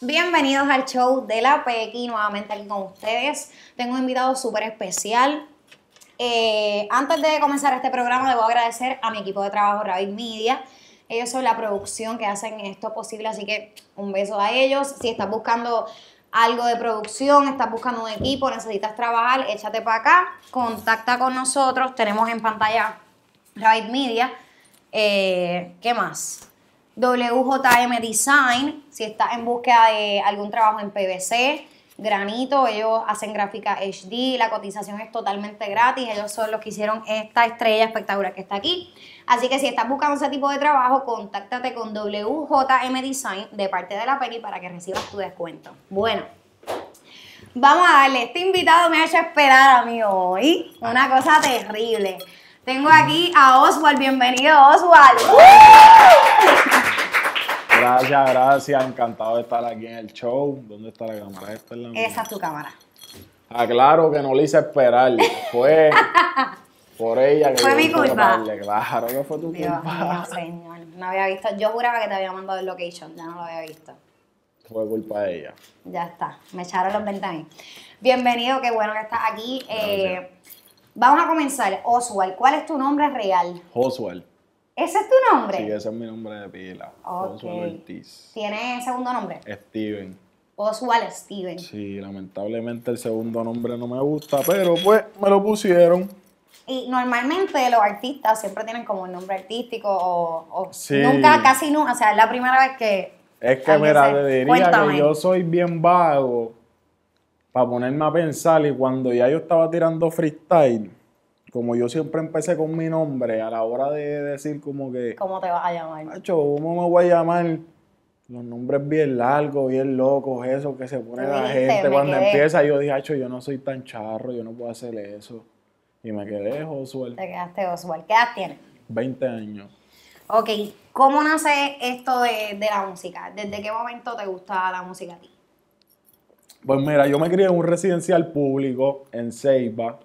Bienvenidos al show de la Pequi, nuevamente aquí con ustedes. Tengo un invitado súper especial. Eh, antes de comenzar este programa, debo agradecer a mi equipo de trabajo, Rabbit Media. Ellos son la producción que hacen esto posible, así que un beso a ellos. Si estás buscando algo de producción, estás buscando un equipo, necesitas trabajar, échate para acá, contacta con nosotros. Tenemos en pantalla Rabbit Media. Eh, ¿Qué más? WJM Design, si estás en búsqueda de algún trabajo en PVC, granito, ellos hacen gráfica HD, la cotización es totalmente gratis, ellos son los que hicieron esta estrella espectacular que está aquí. Así que si estás buscando ese tipo de trabajo, contáctate con WJM Design de parte de la Penny para que recibas tu descuento. Bueno, vamos a darle, este invitado me ha hecho esperar a mí hoy, una cosa terrible. Tengo aquí a Oswald, bienvenido Oswald. Gracias, gracias, encantado de estar aquí en el show. ¿Dónde está la cámara? Esta es la. Esa es tu cámara. Aclaro que no le hice esperar, fue por ella que Fue mi culpa. Claro que fue tu Dios culpa. mío, señor. No había visto. Yo juraba que te había mandado el location, ya no lo había visto. Fue culpa de ella. Ya está. Me echaron los 20 a mí. Bienvenido, qué bueno que estás aquí. Eh, vamos a comenzar. Oswald, ¿cuál es tu nombre real? Oswald. ¿Ese es tu nombre? Sí, ese es mi nombre de pila. Ok. Oswald Ortiz. ¿Tiene segundo nombre? Steven. Oswald Steven. Sí, lamentablemente el segundo nombre no me gusta, pero pues me lo pusieron. Y normalmente los artistas siempre tienen como un nombre artístico o, o Sí. nunca, casi nunca. O sea, es la primera vez que. Es que, mira, te diría Cuéntame. que yo soy bien vago para ponerme a pensar y cuando ya yo estaba tirando freestyle, como yo siempre empecé con mi nombre, a la hora de decir como que, ¿Cómo te vas a llamar? macho, ¿cómo me voy a llamar? Los nombres bien largos, bien locos, eso que se pone la gente cuando quedé. empieza. Yo dije, acho, yo no soy tan charro, yo no puedo hacer eso. Y me quedé, Josué, Te quedaste Oswald. ¿Qué edad tienes? 20 años. Ok, ¿cómo nace esto de, de la música? ¿Desde qué momento te gusta la música a ti? Pues mira, yo me crié en un residencial público en Ceiba.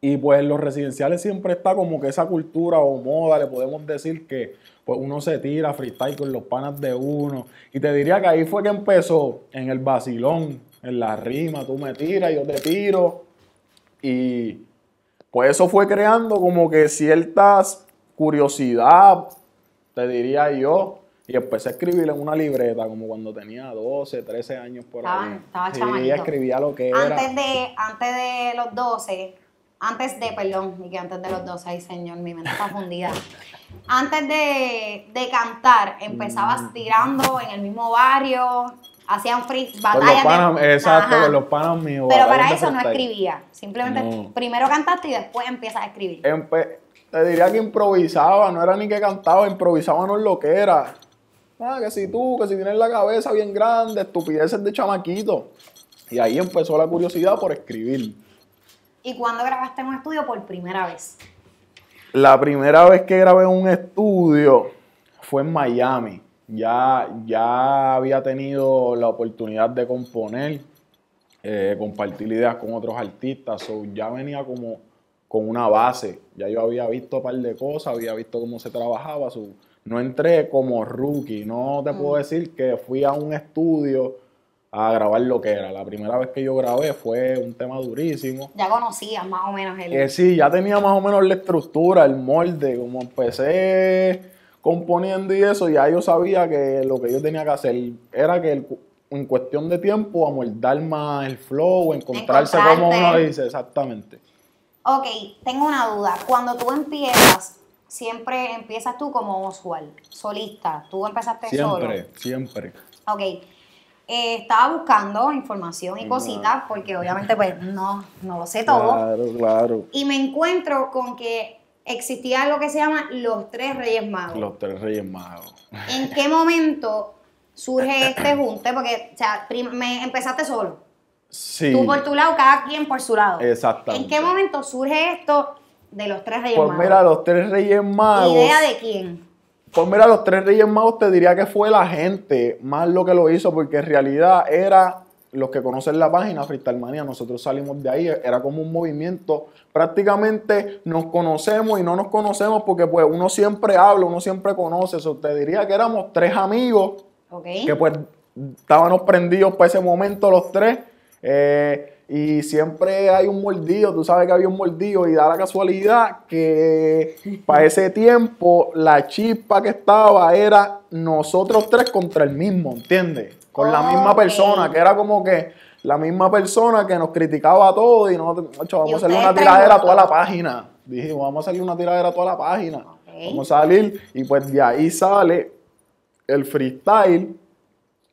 Y pues en los residenciales siempre está como que esa cultura o moda, le podemos decir que pues uno se tira freestyle con los panas de uno. Y te diría que ahí fue que empezó, en el vacilón, en la rima, tú me tiras, yo te tiro. Y pues eso fue creando como que ciertas curiosidad, te diría yo. Y empecé a escribir en una libreta, como cuando tenía 12, 13 años por Estaba- ahí. estaba sí, chamaquito. escribía lo que era. Antes de, antes de los 12, antes de, perdón, y que antes de los 12, ay señor, mi mente está fundida. Antes de, de cantar, Mm. empezabas tirando en el mismo barrio, hacían free, Con los batallas. de- panas, exacto, Ajá. con los panas míos. Pero batallas para eso no escribía, simplemente No. primero cantaste y después empiezas a escribir. Empe- te diría que improvisaba, no era ni que cantaba, improvisábamos lo que era. Ah, que si tú, que si tienes la cabeza bien grande, estupideces de chamaquito. Y ahí empezó la curiosidad por escribir. ¿Y cuándo grabaste en un estudio por primera vez? La primera vez que grabé en un estudio fue en Miami. Ya, ya había tenido la oportunidad de componer, eh, compartir ideas con otros artistas. So, ya venía como con una base. Ya yo había visto un par de cosas, había visto cómo se trabajaba. so, no entré como rookie. No te puedo decir que fui a un estudio a grabar lo que era. La primera vez que yo grabé fue un tema durísimo. Ya conocías más o menos el... Eh, sí, ya tenía más o menos la estructura, el molde, como empecé componiendo y eso, ya yo sabía que lo que yo tenía que hacer era que el- en cuestión de tiempo amoldar más el flow, encontrarse como uno dice, exactamente. Ok, tengo una duda. Cuando tú empiezas, siempre empiezas tú como Oswald, solista. Tú empezaste solo. Siempre, siempre. Ok. Eh, estaba buscando información y cositas, porque obviamente pues no, no lo sé todo. Claro, claro. Y me encuentro con que existía algo que se llama los tres reyes magos. Los tres reyes magos. ¿En qué momento surge este junte? Porque, o sea, me empezaste solo. Sí, Tú por tu lado, cada quien por su lado. exactamente. ¿En qué momento surge esto de los tres reyes Pues magos? mira, los tres reyes magos. ¿Idea de quién? Pues mira, los tres Reyes Magos te diría que fue la gente más lo que lo hizo, porque en realidad era los que conocen la página Freestyle Manía, nosotros salimos de ahí, era como un movimiento, prácticamente nos conocemos y no nos conocemos porque pues uno siempre habla, uno siempre conoce, eso te diría que éramos tres amigos que pues estábamos prendidos para ese momento los tres. eh, y siempre hay un mordido, tú sabes que había un mordido y da la casualidad que para ese tiempo la chispa que estaba era nosotros tres contra el mismo, ¿entiendes? Con la misma persona, que era como que la misma persona que nos criticaba a todos y nosotros, "Macho, vamos a hacerle una tres tiradera a toda la página. Dijimos, vamos a hacerle una tiradera a toda la página. Vamos a salir y pues de ahí sale el freestyle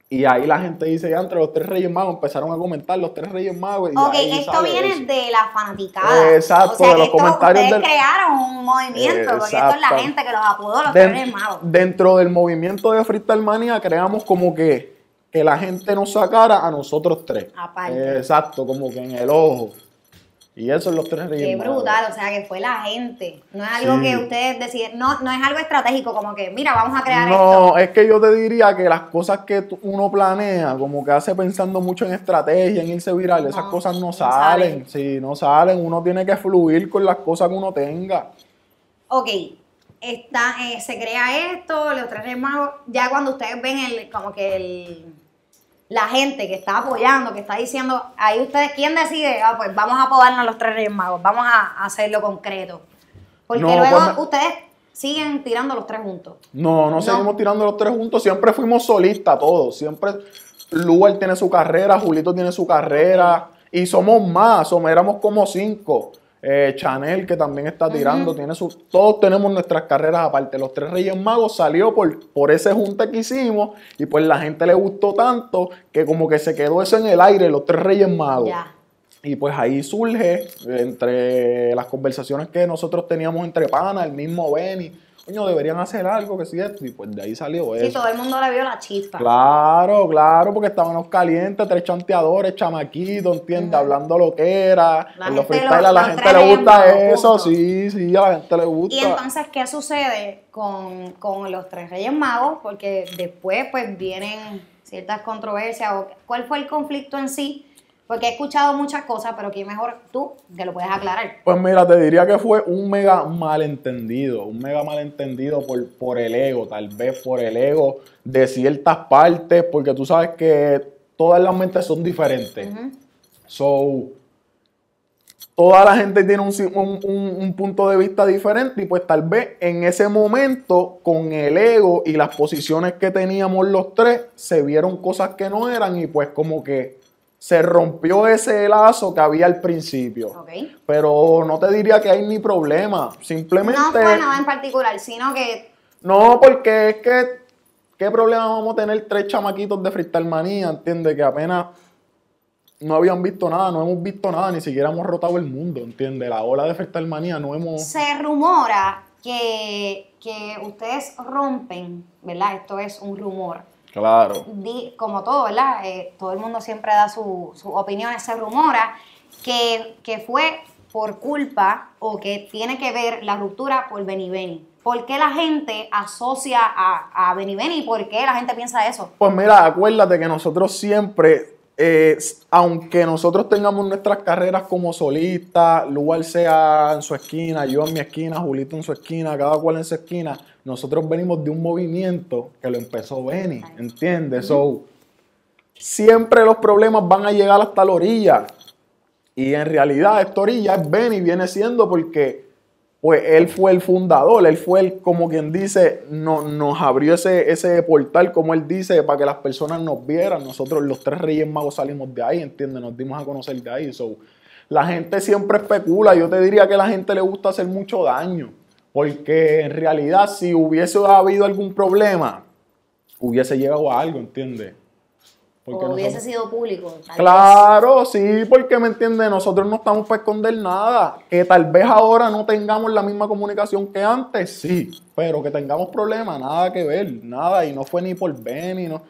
y ahí la gente dice, ya entre los tres Reyes Magos empezaron a comentar los tres Reyes Magos. Y Ok, ahí esto viene eso. de la fanaticada. Exacto, o sea, de los esto, comentarios ustedes del- crearon un movimiento, porque esto es la gente que los apodó los Den- Reyes Magos. dentro del movimiento de Freestyle Manía creamos como que, que la gente nos sacara a nosotros tres. Aparte. Exacto, como que en el ojo. Y eso es los tres Qué brutal, o sea, que fue la gente. No es algo Sí. que ustedes deciden, no, no es algo estratégico, como que, mira, vamos a crear esto. No, es que yo te diría que las cosas que uno planea, como que hace pensando mucho en estrategia, en irse viral, esas cosas no, no salen. salen. Sí, no salen. Uno tiene que fluir con las cosas que uno tenga. Ok, está, eh, se crea esto, los tres Reyes Magos, ya cuando ustedes ven el, como que el, la gente que está apoyando, que está diciendo, ahí ustedes, ¿quién decide? Ah, pues vamos a apodarnos a los tres Reyes Magos, vamos a hacerlo concreto. Porque No, luego pues ustedes siguen tirando los tres juntos. No, no, No. seguimos tirando los tres juntos. Siempre fuimos solistas todos. Siempre Lugar tiene su carrera, Julito tiene su carrera. Y somos más, somos, éramos como cinco. Eh, Chanel, que también está tirando, tiene su. Todos tenemos nuestras carreras aparte. Los tres Reyes Magos salió por, por ese junte que hicimos. Y pues la gente le gustó tanto que como que se quedó eso en el aire, los tres Reyes Magos. Y pues ahí surge, entre las conversaciones que nosotros teníamos entre panas, el mismo Benny, coño, deberían hacer algo que sí esto. Y pues de ahí salió Sí, eso. todo el mundo le vio la chispa. Claro, claro, porque estábamos calientes, tres chanteadores, chamaquitos, ¿entiendes? Hablando lo que era. La en los freestyle a la gente le gusta eso, punto. sí, sí, a la gente le gusta. Y entonces, ¿qué sucede con, con los tres Reyes Magos? Porque después, pues, vienen ciertas controversias. O, ¿Cuál fue el conflicto en sí? Porque he escuchado muchas cosas, pero que mejor tú que lo puedes aclarar. Pues mira, te diría que fue un mega malentendido, un mega malentendido por, por el ego, tal vez por el ego de ciertas partes, porque tú sabes que todas las mentes son diferentes. So, toda la gente tiene un- un- un punto de vista diferente y pues tal vez en ese momento con el ego y las posiciones que teníamos los tres se vieron cosas que no eran y pues como que se rompió ese lazo que había al principio. Ok. Pero no te diría que hay ni problema. Simplemente. No fue nada en particular, sino que No, porque es que. ¿Qué problema vamos a tener tres chamaquitos de Freestyle Manía? ¿Entiendes? Que apenas no habían visto nada, no hemos visto nada, ni siquiera hemos rotado el mundo, ¿entiendes? La ola de Freestyle Manía no hemos. se rumora que, que ustedes rompen, ¿verdad? Esto es un rumor. Claro. Di- como todo, ¿verdad? Eh, todo el mundo siempre da su, su opinión, se rumora que, que fue por culpa o que tiene que ver la ruptura por Benny Benny. ¿Por qué la gente asocia a, a Benny Benny y por qué la gente piensa eso? Pues mira, acuérdate que nosotros siempre, eh, aunque nosotros tengamos nuestras carreras como solistas, Lugar sea en su esquina, yo en mi esquina, Julito en su esquina, cada cual en su esquina, nosotros venimos de un movimiento que lo empezó Benny, ¿entiendes? So, siempre los problemas van a llegar hasta la orilla. Y en realidad esta orilla es Benny, viene siendo porque pues él fue el fundador, él fue el, como quien dice, no, nos abrió ese, ese portal, como él dice, para que las personas nos vieran. Nosotros los tres Reyes Magos salimos de ahí, ¿entiendes? Nos dimos a conocer de ahí. So, la gente siempre especula, yo te diría que a la gente le gusta hacer mucho daño, porque en realidad si hubiese habido algún problema, hubiese llegado a algo, ¿entiendes? Porque o hubiese sido público. tal vez. Claro, sí, porque me entiendes, nosotros no estamos para esconder nada. Que tal vez ahora no tengamos la misma comunicación que antes, sí, pero que tengamos problemas, nada que ver, nada, y no fue ni por Benny, no.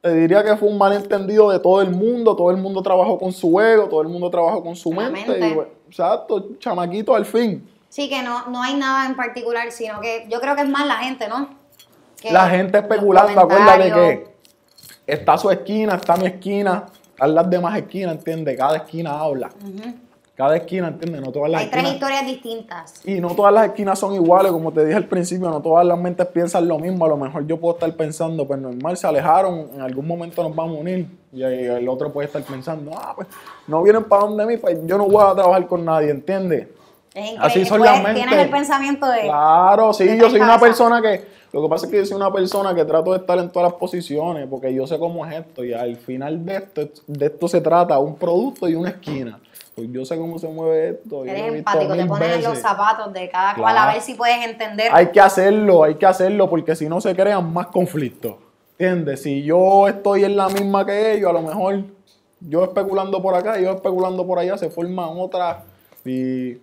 Te diría que fue un malentendido de todo el mundo, todo el mundo trabajó con su ego, todo el mundo trabajó con su mente, mente. y bueno, exacto, chamaquito al fin. Sí, que no, no hay nada en particular, sino que yo creo que es más la gente, ¿no? Que La gente especulando, acuérdate que está su esquina, está mi esquina, haz las demás esquinas, ¿entiendes? Cada esquina habla. Cada esquina, ¿entiendes? No todas las Hay tres esquinas. historias distintas. Y no todas las esquinas son iguales, como te dije al principio, no todas las mentes piensan lo mismo. A lo mejor yo puedo estar pensando, pues normal, se alejaron, en algún momento nos vamos a unir. Y ahí el otro puede estar pensando, ah, pues no vienen para donde mí, pues yo no voy a trabajar con nadie, ¿entiendes? Es. Así son las mentes. Tienes el pensamiento de. Claro, sí, de yo soy una persona que, lo que pasa es que yo soy una persona que trato de estar en todas las posiciones, porque yo sé cómo es esto, y al final de esto, de esto se trata un producto y una esquina. Pues yo sé cómo se mueve esto. Eres empático, te pones en los zapatos de cada cual a Claro. ver si puedes entender. Hay que hacerlo, hay que hacerlo, porque si no se crean más conflictos. ¿Entiendes? Si yo estoy en la misma que ellos, a lo mejor yo especulando por acá yo especulando por allá, se forman otras. Y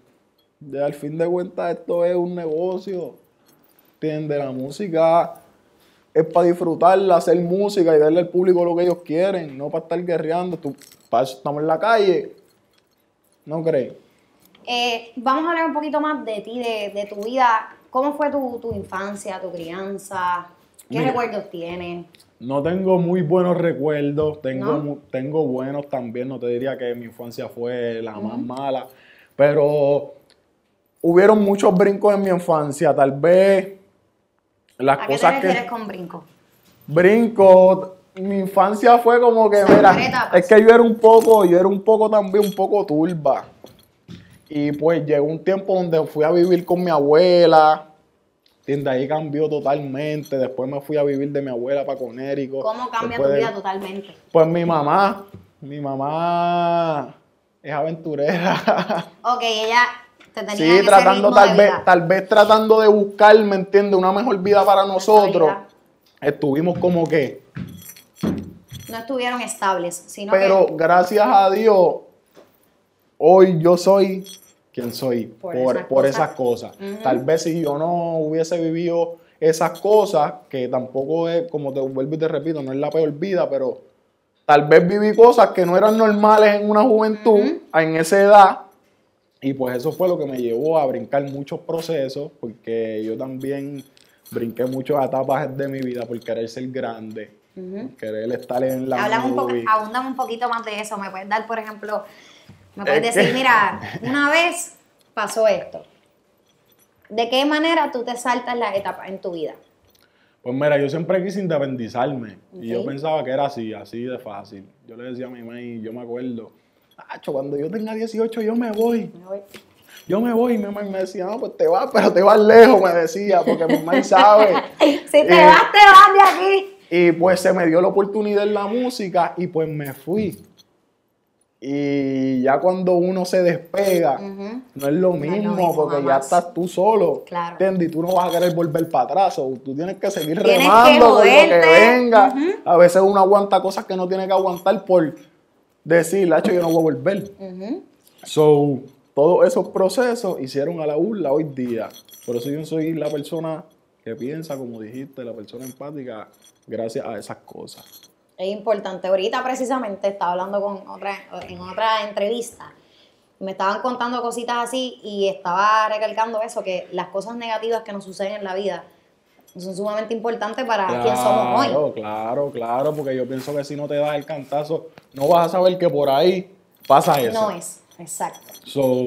de- al fin de cuentas, esto es un negocio. ¿Entiendes? La música es para disfrutarla, hacer música y darle al público lo que ellos quieren, no para estar guerreando. Tú, para eso estamos en la calle. ¿No crees? Eh, vamos a hablar un poquito más de ti, de, de tu vida. ¿Cómo fue tu, tu infancia, tu crianza? ¿Qué Mira. recuerdos tienes? No tengo muy buenos recuerdos, tengo, tengo buenos también, no te diría que mi infancia fue la más mala, pero hubieron muchos brincos en mi infancia, tal vez las ¿A qué te cosas refieres que con brinco? brinco, mi infancia fue como que, mira, etapas. es que yo era un poco, yo era un poco también, un poco turba. Y pues llegó un tiempo donde fui a vivir con mi abuela, de ahí cambió totalmente, después me fui a vivir de mi abuela para Conérico. ¿Cómo cambia Después tu de- vida totalmente? Pues mi mamá, mi mamá es aventurera. Ok, ella te Sí, ese tratando ritmo tal de vez, vida. tal vez tratando de buscar, ¿me entiendes? Una mejor vida para nosotros. Estuvimos como que, No estuvieron estables, sino pero que gracias a Dios, hoy yo soy quien soy Por por, esas por cosas. esas cosas. Ujú. Tal vez si yo no hubiese vivido esas cosas, que tampoco es, como te vuelvo y te repito, no es la peor vida, pero tal vez viví cosas que no eran normales en una juventud, en esa edad, y pues eso fue lo que me llevó a brincar muchos procesos, porque yo también brinqué muchas etapas de mi vida por querer ser grande, por querer estar en la un poco, movie. abundame un poquito más de eso. ¿Me puedes dar, por ejemplo, me puedes Es decir, que- mira, una vez pasó esto? ¿De qué manera tú te saltas las etapas en tu vida? Pues mira, yo siempre quise independizarme y yo pensaba que era así, así de fácil. Yo le decía a mi mamá y yo me acuerdo, Cuando yo tenga 18 yo me voy, Me voy. yo me voy y mi mamá me decía, no, pues te vas, pero te vas lejos, me decía, porque mi mamá sabe. Si te Eh, vas, te vas de aquí. Y pues se me dio la oportunidad en la música y pues me fui. Y ya cuando uno se despega, no es lo No es lo mismo, porque ya estás tú solo. Claro. ¿Entiendes? Y tú no vas a querer volver para atrás. o tú tienes que seguir Tienes que remando con lo que moverte. venga. A veces uno aguanta cosas que no tiene que aguantar por decir, Lacho, yo no voy a volver. So, todos esos procesos hicieron a la burla hoy día. Por eso yo soy la persona que piensa, como dijiste, la persona empática, gracias a esas cosas. Es importante. Ahorita precisamente estaba hablando con otra, en otra entrevista. Me estaban contando cositas así y estaba recalcando eso, que las cosas negativas que nos suceden en la vida son sumamente importantes para quién somos hoy. Claro, claro, claro, porque yo pienso que si no te das el cantazo, no vas a saber que por ahí pasa eso. No es, exacto. So,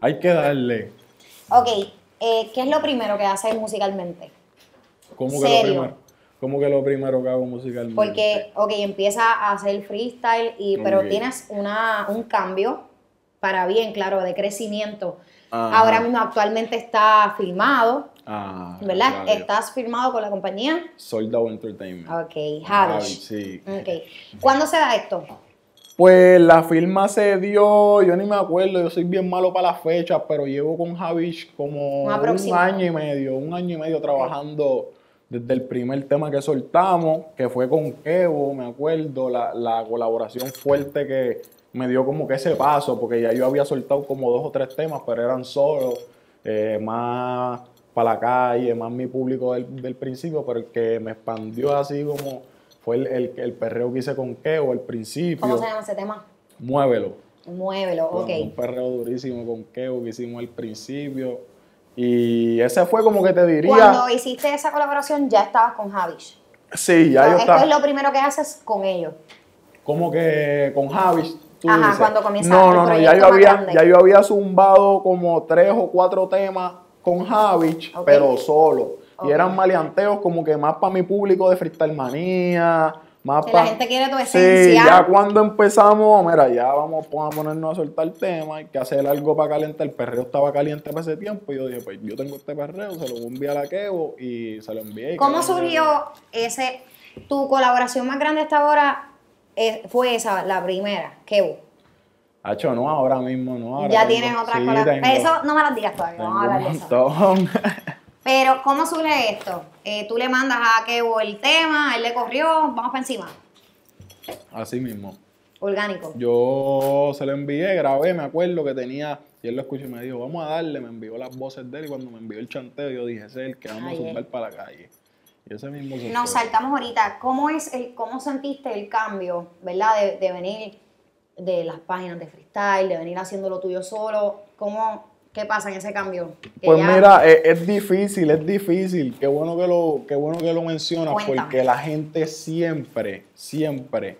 hay que darle. Ok, eh, ¿qué es lo primero que haces musicalmente? ¿Cómo que, lo primero, ¿Cómo que lo primero que hago musicalmente? Porque, ok, empieza a hacer freestyle, y, pero Ok. tienes una, un cambio para bien, claro, de crecimiento. Ajá. Ahora mismo actualmente está filmado, Ah, ¿verdad? Estás firmado con la compañía. Sold Out Entertainment. Ok, Javi, Javish. sí. Ok. ¿Cuándo se da esto? Pues la firma se dio, yo ni me acuerdo, yo soy bien malo para las fechas, pero llevo con Javish como Un año y medio, un año y medio trabajando desde el primer tema que soltamos, que fue con Kevo, me acuerdo, la, la colaboración fuerte que me dio como que ese paso, porque ya yo había soltado como dos o tres temas, pero eran solos, eh, más para la calle, más mi público del, del principio, pero el que me expandió así como fue el, el, el perreo que hice con Kevo al principio. ¿Cómo se llama ese tema? Muévelo. Muévelo, ok. Bueno, Un perreo durísimo con Keo que hicimos al principio. Y ese fue como que te diría. Cuando hiciste esa colaboración ya estabas con Javish. Sí, ya yo esto estaba. es lo primero que haces con ellos. como que con Javis. tú Ajá, dices. cuando comienza No, no, no, ya yo, había, grande. ya yo había zumbado como tres o cuatro temas con Javich, pero solo. Y eran maleanteos como que más para mi público de freestyle manía, más Que para... la gente quiere tu Sí, esencia. ya cuando empezamos, mira, ya vamos a ponernos a soltar tema, hay que hacer algo para calentar. El perreo estaba caliente para ese tiempo y yo dije, pues yo tengo este perreo, se lo voy a enviar a Kevo y se lo envié. ¿Cómo surgió ese, tu colaboración más grande hasta ahora? eh, fue esa, la primera, Kevo. Hacho, no, ahora mismo no. ahora Ya tengo- tienes sí, colaboraciones. tengo- Eso no me las digas todavía, vamos a hablar de eso. Pero, ¿cómo surge esto? Eh, tú le mandas a Kevo el tema, él le corrió, vamos para encima. Así mismo. Orgánico. Yo se lo envié, grabé, me acuerdo que tenía, y él lo escuchó y me dijo, vamos a darle, me envió las voces de él y cuando me envió el chanteo yo dije, ese es el que vamos Ay, a zumbar eh. para la calle. Y ese mismo Nos saltamos ahorita. ¿Cómo es el, cómo sentiste el cambio, verdad? De, de venir de las páginas de freestyle, de venir haciendo lo tuyo solo. ¿Cómo, qué pasa en ese cambio? Pues ya- mira, es, es difícil, es difícil. Qué bueno que lo, qué bueno que lo mencionas, Cuéntame. porque la gente siempre, siempre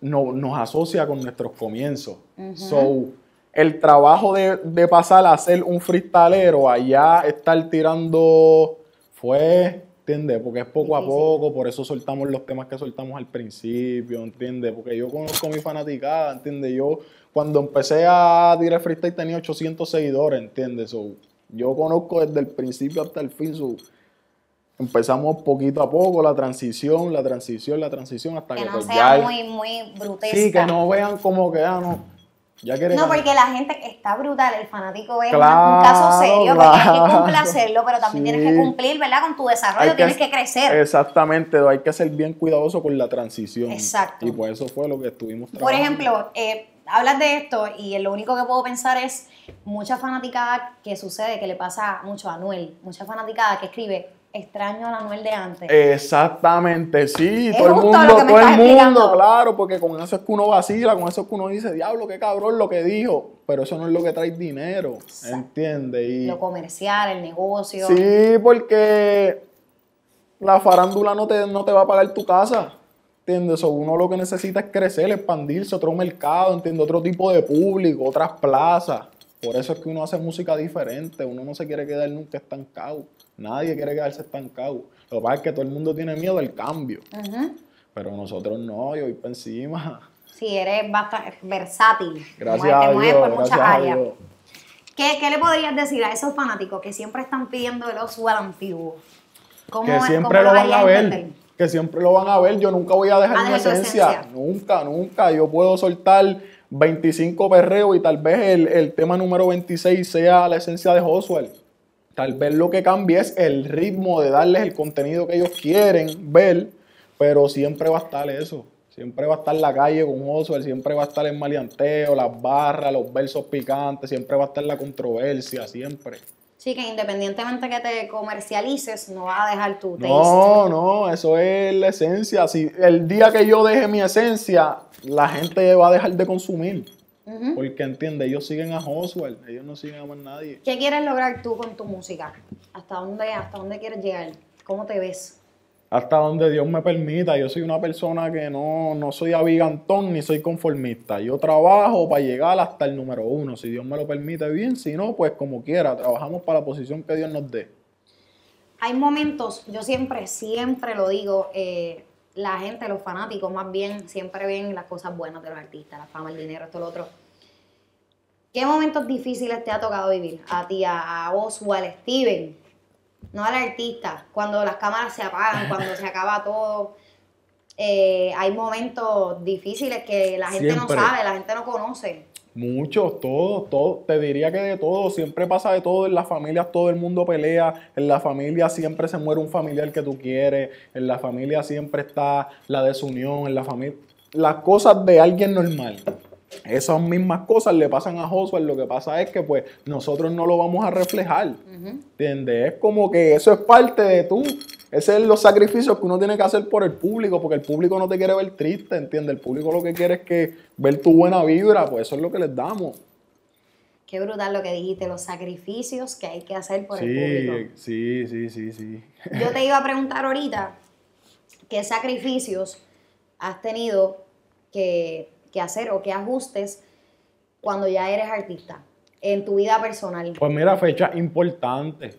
no- nos asocia con nuestros comienzos. So, el trabajo de, de pasar a ser un freestalero, allá estar tirando, fue, ¿entiendes? Porque es poco a poco, por eso soltamos los temas que soltamos al principio, ¿entiendes? Porque yo conozco mi fanaticada, ¿entiendes? Yo cuando empecé a tirar freestyle tenía 800 seguidores, ¿entiendes? So, yo conozco desde el principio hasta el fin, so, empezamos poquito a poco, la transición, la transición, la transición, hasta que, que no pues, sea ya el- muy, muy brutesca. Sí, que no vean como que, ah, no, ya No, porque la gente está brutal, el fanático Claro, un caso serio, porque hay que complacerlo, pero también Sí. tienes que cumplir, ¿verdad? Con tu desarrollo, tienes que crecer. Exactamente, hay que ser bien cuidadoso con la transición. Exacto. Y pues eso fue lo que estuvimos Por trabajando. ejemplo, eh, hablas de esto y lo único que puedo pensar es mucha fanaticada que sucede, que le pasa mucho a Anuel, mucha fanaticada que escribe extraño a Anuel de antes. Exactamente, sí, Es todo el mundo, todo el mundo, claro, porque con eso es que uno vacila, con eso es que uno dice, diablo, qué cabrón lo que dijo, pero eso no es lo que trae dinero, ¿entiendes? Y Lo comercial, el negocio. sí, porque la farándula no te, no te va a pagar tu casa, ¿entiendes? O uno lo que necesita es crecer, expandirse, otro mercado, ¿entiendes? Otro tipo de público, otras plazas. Por eso es que uno hace música diferente, uno no se quiere quedar nunca estancado, nadie quiere quedarse estancado. Lo que pasa es que todo el mundo tiene miedo al cambio, pero nosotros no, yo voy para encima. Sí, eres bastante versátil. Gracias Mueves- te a mueves Dios, por muchas áreas. ¿Qué, qué le podrías decir a esos fanáticos que siempre están pidiendo el Oswald antiguo? ¿Cómo, Que cómo siempre lo van a ver, entender? que siempre lo van a ver. Yo nunca voy a dejar mi esencia. Nunca, nunca. Yo puedo soltar 25 perreos y tal vez el, el tema número 26 sea la esencia de Oswald. Tal vez lo que cambie es el ritmo de darles el contenido que ellos quieren ver, pero siempre va a estar eso. Siempre va a estar la calle con Oswald, siempre va a estar el maleanteo, las barras, los versos picantes, siempre va a estar la controversia, siempre. Sí, que independientemente que te comercialices, no vas a dejar tu taste. No, no, eso es la esencia. Si el día que yo deje mi esencia, la gente va a dejar de consumir. Porque entiende, ellos siguen a Oswald, ellos no siguen a más nadie. ¿Qué quieres lograr tú con tu música? ¿Hasta dónde, hasta dónde quieres llegar? ¿Cómo te ves? Hasta donde Dios me permita, yo soy una persona que no, no soy abigantón ni soy conformista. Yo trabajo para llegar hasta el número uno. Si Dios me lo permite, bien. Si no, pues como quiera, trabajamos para la posición que Dios nos dé. Hay momentos, yo siempre, siempre lo digo, eh, la gente, los fanáticos más bien, siempre ven las cosas buenas de los artistas, la fama, el dinero, esto, lo otro. ¿Qué momentos difíciles te ha tocado vivir? A ti, a, a Oswald, Steven, no al artista, cuando las cámaras se apagan, cuando se acaba todo. Eh, hay momentos difíciles que la gente Siempre. no sabe, la gente no conoce. Muchos, todos, todos, te diría que de todo, siempre pasa de todo, en las familias todo el mundo pelea, en la familia siempre se muere un familiar que tú quieres, en la familia siempre está la desunión, en la familia, las cosas de alguien normal. Esas mismas cosas le pasan a Josué, lo que pasa es que pues nosotros no lo vamos a reflejar, ¿entiendes? Es como que eso es parte de tú, ese es los sacrificios que uno tiene que hacer por el público, porque el público no te quiere ver triste, ¿entiendes? El público lo que quiere es que ver tu buena vibra, pues eso es lo que les damos. Qué brutal lo que dijiste, los sacrificios que hay que hacer por el público. Sí, sí, sí, sí. Yo te iba a preguntar ahorita qué sacrificios has tenido que, que hacer o qué ajustes cuando ya eres artista en tu vida personal? Pues mira, fechas importantes.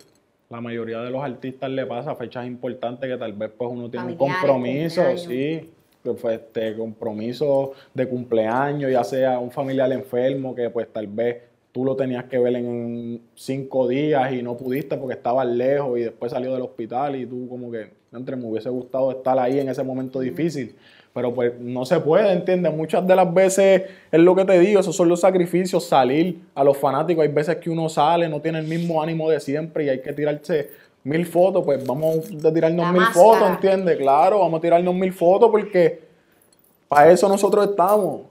La mayoría de los artistas le pasa fechas importantes que tal vez pues uno tiene un compromiso, sí, fue este compromiso de cumpleaños, ya sea un familiar enfermo que pues tal vez tú lo tenías que ver en cinco días y no pudiste porque estabas lejos y después salió del hospital y tú como que, entre me hubiese gustado estar ahí en ese momento difícil. Pero pues no se puede, ¿entiendes? Muchas de las veces es lo que te digo, esos son los sacrificios, salir a los fanáticos. Hay veces que uno sale, no tiene el mismo ánimo de siempre y hay que tirarse mil fotos, pues vamos a tirarnos La mil máscara. fotos, ¿entiendes? Claro, vamos a tirarnos mil fotos porque para eso nosotros estamos.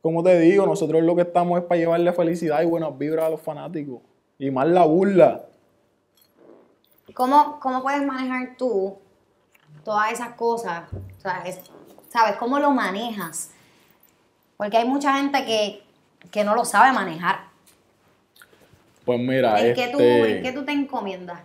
Como te digo, nosotros lo que estamos es para llevarle felicidad y buenas vibras a los fanáticos. Y más la burla. ¿Cómo, ¿Cómo puedes manejar tú todas esas cosas? O sea, es- ¿Sabes? ¿Cómo lo manejas? Porque hay mucha gente que, que no lo sabe manejar. Pues mira, ¿En, qué tú, este, ¿En qué tú te encomiendas?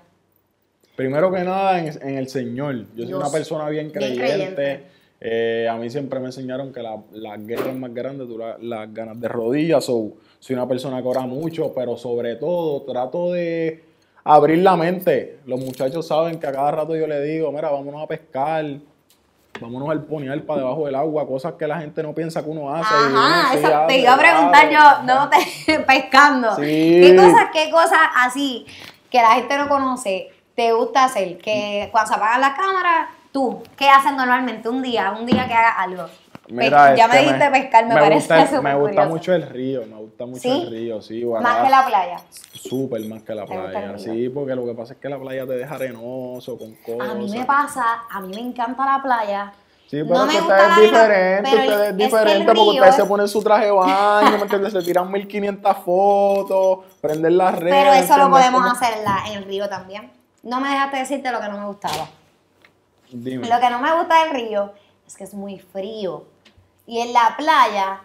Primero que nada, en, en el Señor. Yo soy Dios. una persona bien Bien creyente. creyente. Eh, a mí siempre me enseñaron que la- las guerras más grandes tú la- las ganas de rodillas. So, soy una persona que ora mucho, pero sobre todo trato de abrir la mente. Los muchachos saben que a cada rato yo le digo, mira, vámonos a pescar, vámonos al ponear para debajo del agua, cosas que la gente no piensa que uno hace. y uno Ajá, eso hace, te iba a preguntar yo, no te pescando. Sí. ¿Qué cosas, qué cosas así que la gente no conoce te gusta hacer? Que cuando se apagan las cámaras, tú, ¿qué haces normalmente un día? Un día que hagas algo. Mira, Pe- ya me este, dijiste pescar, me, parece gusta, súper Me gusta curioso. mucho el río, me gusta mucho ¿Sí? el río, sí. Más que la playa. Súper más que la ¿Te gusta el playa, sí, porque lo que pasa es que la playa te deja arenoso, con cosas. A mí me pasa, a mí me encanta la playa. Sí, pero no es me gusta es diferente, pero ustedes es es que el diferente porque ustedes se es- ponen su traje de baño, ¿me entiendes? Se tiran 1500 fotos, prenden las redes. Pero eso lo podemos Como- hacer en, la- en el río también. No me dejaste decirte lo que no me gustaba. Dime. Lo que no me gusta del río es que es muy frío. Y en la playa,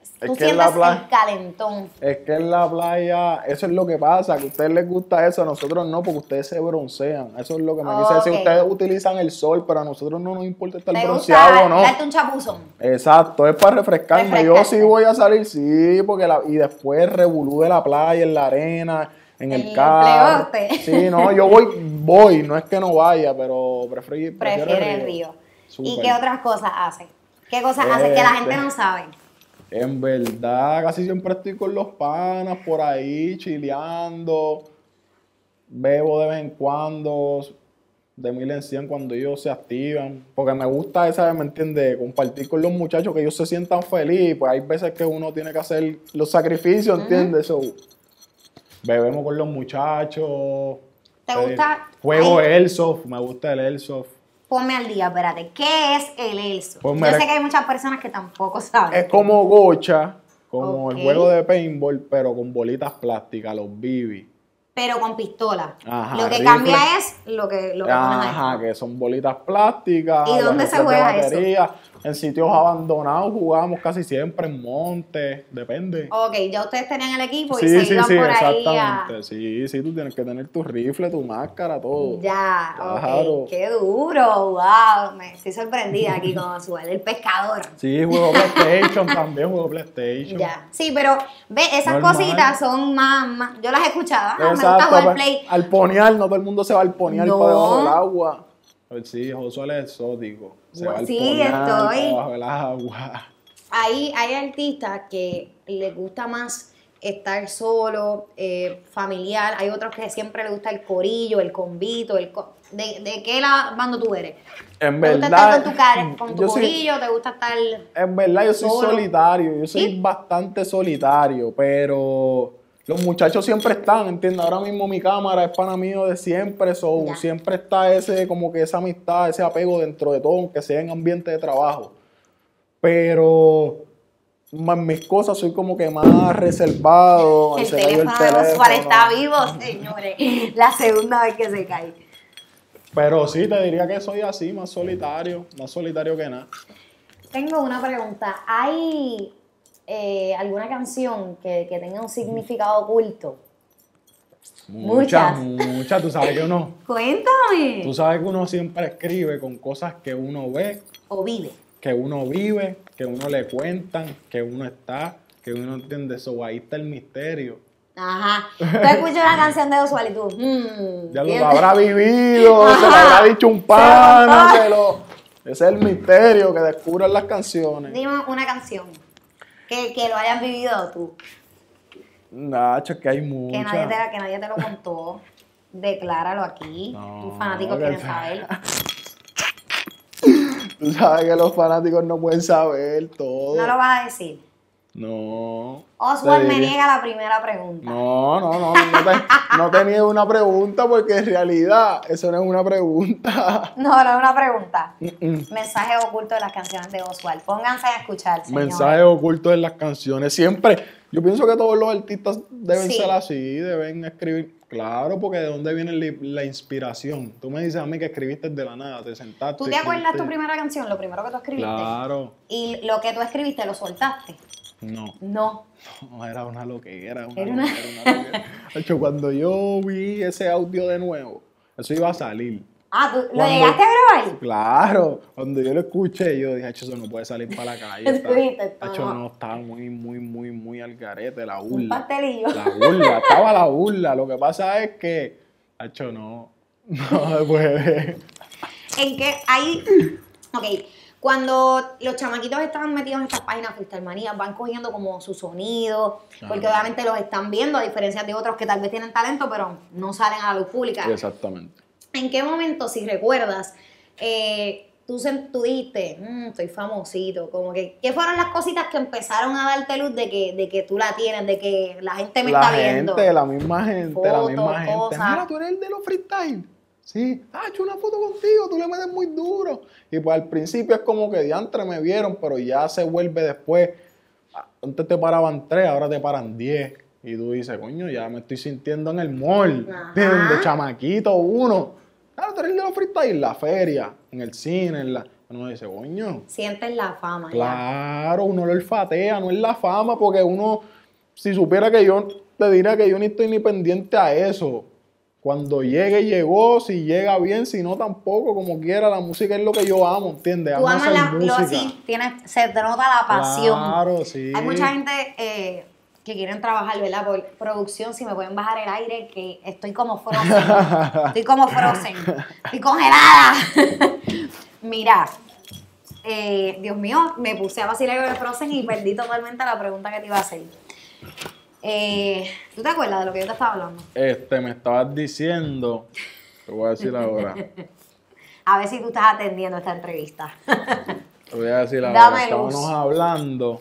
Es tú que en sientes playa- el calentón. Es que en la playa, eso es lo que pasa, que a ustedes les gusta eso, a nosotros no, porque ustedes se broncean. Eso es lo que me quise decir. Ok. Ustedes utilizan el sol, pero a nosotros no nos importa estar ¿Te bronceado gusta o no. darte un chapuzón? Exacto, es para refrescarme. Yo sí voy a salir, sí, porque la, y después revolú de la playa, en la arena, en el, El carro. Sí, no, yo voy, voy, no es que no vaya, pero prefiero, prefiero Prefiere el río. ¿Y Súper. qué otras cosas haces? ¿Qué cosas haces que la gente Este. no sabe? En verdad, casi siempre estoy con los panas por ahí, chileando. Bebo de vez en cuando, de mil en cien cuando ellos se activan. Porque me gusta esa, ¿me entiendes? Compartir con los muchachos que ellos se sientan felices. Pues hay veces que uno tiene que hacer los sacrificios, ¿entiendes? So, bebemos con los muchachos. ¿Te gusta? Juego Ay. Airsoft, me gusta el Airsoft. Ponme al día, espérate. ¿Qué es el ELSO? Pues Yo sé que hay muchas personas que tampoco saben. Es como gocha, como el juego de paintball, pero con bolitas plásticas, los BB. Pero con pistola. Ajá, lo que rifle. cambia es lo que, lo que. Ajá, que son bolitas plásticas. ¿Y dónde se juega eso? En sitios abandonados jugamos casi siempre, en montes, depende. Ok, ya ustedes tenían el equipo y sí, se sí, iban sí, por ahí a... exactamente. Sí, sí, tú tienes que tener tu rifle, tu máscara, todo. Ya, Claro. ok. Qué duro, wow. Me estoy sorprendida aquí con su el pescador. Sí, juego PlayStation también, juego PlayStation. Ya. Sí, pero ve, esas Normal. cositas son más, más- Yo las he escuchado. Ah, me gusta Exacto, jugar pues, play. al ponear, no todo el mundo se va al ponear No. para debajo del agua. Pues sí, Josué es exótico. Se va al Sí, estoy. agua. Hay, hay artistas que les gusta más estar solo, eh, familiar. Hay otros que siempre les gusta el corillo, el convito. El co- ¿De, ¿De qué la, bando tú eres? En ¿Te gusta verdad, estar con tu, cara, con tu soy- corillo? ¿Te gusta estar...? En verdad yo soy Solo. solitario, yo soy ¿Sí? bastante solitario, pero los muchachos siempre están, ¿entiendes? Ahora mismo mi cámara es pana mío de siempre, so, Ya. siempre está ese, como que esa amistad, ese apego dentro de todo, aunque sea en ambiente de trabajo. Pero más mis cosas soy como que más reservado. El se cayó teléfono de teléfono. está vivo, señores. La segunda vez que se cae. Pero sí, te diría que soy así, más solitario, más solitario que nada. Tengo una pregunta. ¿Hay eh, alguna canción que, que tenga un significado oculto? Muchas, Muchas. muchas, tú sabes que uno... Cuéntame. Tú sabes que uno siempre escribe con cosas que uno ve O vive. que uno vive, que uno le cuentan, que uno está, que uno entiende eso. Ahí está el misterio. Ajá. Tú escuchas una canción de Oswald y tú. mm, Ya lo ¿quién- habrá vivido, se lo habrá dicho un pana, se lo- Ese es el misterio que descubren las canciones. Dime una canción que, que lo hayas vivido tú. Nacho, que hay Que muchas. nadie, te, que nadie te lo contó. Decláralo aquí. No, Tus fanáticos que- quieren saber. Tú sabes que los fanáticos no pueden saber todo. No lo vas a decir. No. Oswald me niega la primera pregunta. No, no, no, no te, no te niego una pregunta porque en realidad eso no es una pregunta. No, no es una pregunta. Mm-mm. Mensaje oculto de las canciones de Oswald. Pónganse a escuchar. Mensajes ocultos en las canciones. Siempre, yo pienso que todos los artistas deben Sí. ser así, deben escribir. Claro, porque de dónde viene la inspiración. Tú me dices a mí que escribiste de la nada, te sentaste. ¿Tú te acuerdas tu escribiste. primera canción? Lo primero que tú escribiste. Claro. Y lo que tú escribiste lo soltaste. No, No. no, era una loquera. Una Era una- loquera, una loquera. De hecho, cuando yo vi ese audio de nuevo, eso iba a salir. Ah, ¿tú lo llegaste a grabar? Claro, cuando yo lo escuché, yo dije, "Acho, eso no puede salir para la calle. Está, Acho, no. estaba muy, muy, muy, muy al garete, la Un burla. pastelillo. La burla, estaba la burla. Lo que pasa es que, Acho, no, no se puede. En que hay. Ok. Cuando los chamaquitos estaban metidos en estas páginas Freestyle Manía, van cogiendo como su sonido, Claro. porque obviamente los están viendo, a diferencia de otros que tal vez tienen talento, pero no salen a la luz pública. Exactamente. ¿En qué momento, si recuerdas, eh, tú, tú dijiste, "Mm, estoy famosito? Como que, ¿qué fueron las cositas que empezaron a darte luz de que, de que tú la tienes, de que la gente me La está gente, viendo? la misma gente, la Fotos, misma gente. cosas. Mira, tú eres el de los freestyle. Sí, ah, he hecho una foto contigo, tú le metes muy duro. Y pues al principio es como que diantre me vieron, pero ya se vuelve después. Antes te paraban tres, ahora te paran diez. Y tú dices, coño, ya me estoy sintiendo en el mall. De chamaquito uno. Claro, tú eres de los freestyle, en la feria, en el cine, en la. Uno dice, coño. Sientes la fama ya. Claro, uno lo olfatea, no es la fama, porque uno, si supiera que yo, te diría que yo ni estoy ni pendiente a eso. Cuando llegue, llegó, si llega bien, si no tampoco, como quiera, la música es lo que yo amo, ¿entiendes? Tú Amo amas hacer la, lo música. sí, tienes, se te nota la pasión. Claro, sí. Hay mucha gente eh, que quieren trabajar, ¿verdad? Por producción, si me pueden bajar el aire, que estoy como frozen. estoy como frozen. Estoy congelada. Mira, eh, Dios mío, me puse a vacilar con el frozen y perdí totalmente la pregunta que te iba a hacer. Eh, ¿Tú te acuerdas de lo que yo te estaba hablando? Este, me estabas diciendo, te voy a decir ahora, A ver si tú estás atendiendo esta entrevista. te voy a decir ahora, Dame estábamos luz. hablando,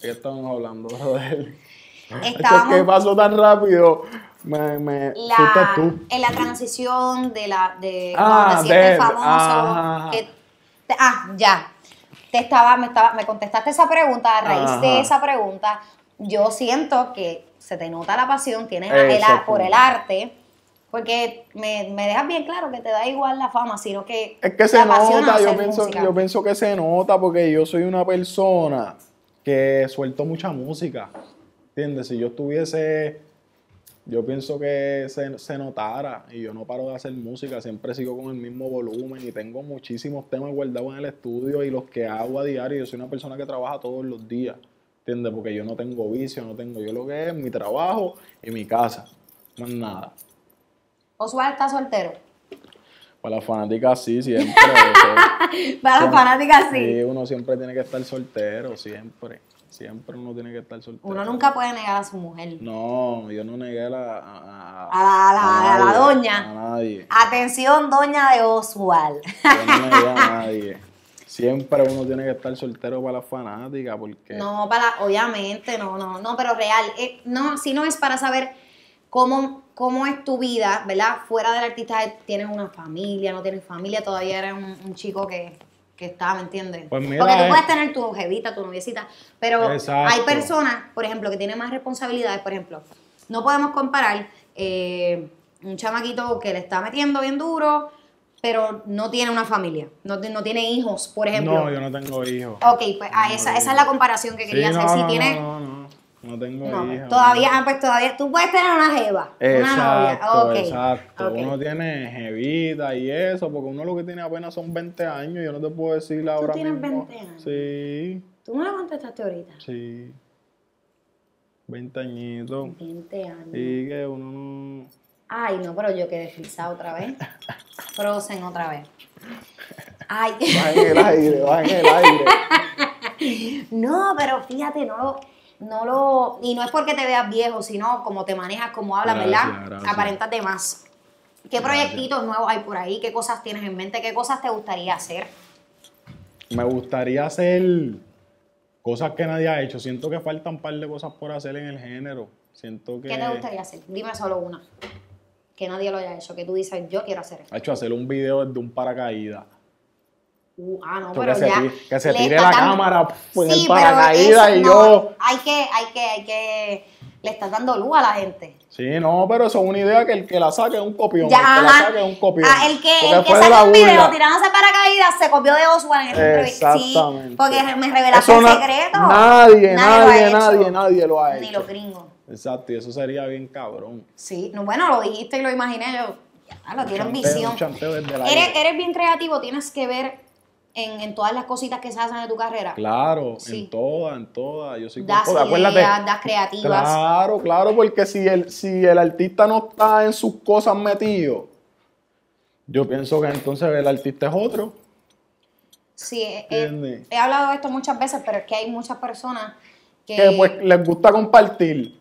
¿qué estábamos hablando, brother? Es Estábamos- que pasó tan rápido, me, me la, tú. en la transición de la de Ah, cuando te famoso ajá. que ah ya te estaba me estaba me contestaste esa pregunta a raíz de esa pregunta yo siento que se te nota la pasión tienes el por el arte porque me, me dejas bien claro que te da igual la fama sino que Es que se nota, yo pienso, música. yo pienso que se nota porque yo soy una persona que suelto mucha música. ¿Entiendes? Si yo estuviese, yo pienso que se, se notara y yo no paro de hacer música, siempre sigo con el mismo volumen y tengo muchísimos temas guardados en el estudio y los que hago a diario. Yo soy una persona que trabaja todos los días, ¿entiendes? Porque yo no tengo vicio, no tengo, yo lo que es mi trabajo y mi casa, más nada. Oswald está soltero Para las fanáticas sí, siempre. eso- para las fanáticas sí Sí, uno siempre tiene que estar soltero, siempre. Siempre uno tiene que estar soltero. uno nunca puede negar a su mujer No, yo no negué a la, a, A la- a la- a la nadie, doña. A nadie. atención doña de Oswald Yo no negué a nadie. Siempre uno tiene que estar soltero para las fanáticas porque... No, para, obviamente, no, no, no, pero real. eh, no, si no es para saber cómo, cómo es tu vida, ¿verdad? Fuera del artista, tienes una familia, no tienes familia, todavía eres un, un chico que, que está, ¿me entiendes? Pues mira, Porque tú eh. puedes tener tu jevita, tu noviecita, pero Exacto. hay personas, por ejemplo, que tienen más responsabilidades, por ejemplo, no podemos comparar eh, un chamaquito que le está metiendo bien duro, pero no tiene una familia, no, ti- no tiene hijos, por ejemplo. No, yo no tengo hijos. Ok, pues ah, esa, esa es la comparación que quería Sí, hacer. no, si no, tiene, no, no, tengo hija. todavía, ah, pues todavía, tú puedes tener una jeva, una novia. Exacto, Ok, exacto. Uno tiene jevita y eso, porque uno lo que tiene apenas son 20 años. Yo no te puedo decir ahora tienes mismo. 20 años? Sí, Tú me lo contestaste ahorita. sí. 20 añitos. 20 años. Y que uno no... Ay, no, pero yo quedé frisado otra vez. Frozen otra vez. Ay, Va en el aire, va en el aire. no, pero fíjate, no lo, no lo, y no es porque te veas viejo, sino como te manejas, como hablas, Gracias, ¿verdad? gracias. Aparentas de más. ¿Qué proyectitos nuevos hay por ahí? ¿Qué cosas tienes en mente? ¿Qué cosas te gustaría hacer? Me gustaría hacer cosas que nadie ha hecho. Siento que faltan un par de cosas por hacer en el género. Siento que... ¿Qué te gustaría hacer? Dime solo una. Que nadie lo haya hecho, que tú dices, yo quiero hacer esto. Ha hecho hacer un video desde un paracaídas. Uh, ah, no, Esto pero que se ya. ti- que se tire la dando- cámara, pues, en el Sí, pero paracaídas eso y no, yo- Hay que, hay que, hay que. Le estás dando luz a la gente. Sí, no, pero eso es una idea que el que la saque es un copión. Ya, el que la saque es un copión. Ah, el que, Porque el que fue de la sale un video tirándose paracaídas se copió de Oswald en esa entrevista. Sí, porque me revelaste el secreto. Nadie, nadie, nadie, nadie lo ha Ni hecho. los gringos. Exacto, y eso sería bien cabrón. Sí, no, bueno, lo dijiste y lo imaginé yo. Ya, lo tienen visión. Eres, bien creativo, tienes que ver en, en todas las cositas que se hacen de tu carrera. Claro, Sí. en todas, en todas. Yo soy Das ideas, das creativas. Claro, claro, porque si el, si el artista no está en sus cosas metido, yo pienso que entonces el artista es otro. Sí, he, he- ¿Entiendes? he hablado de esto muchas veces, pero es que hay muchas personas que... Que pues les gusta compartir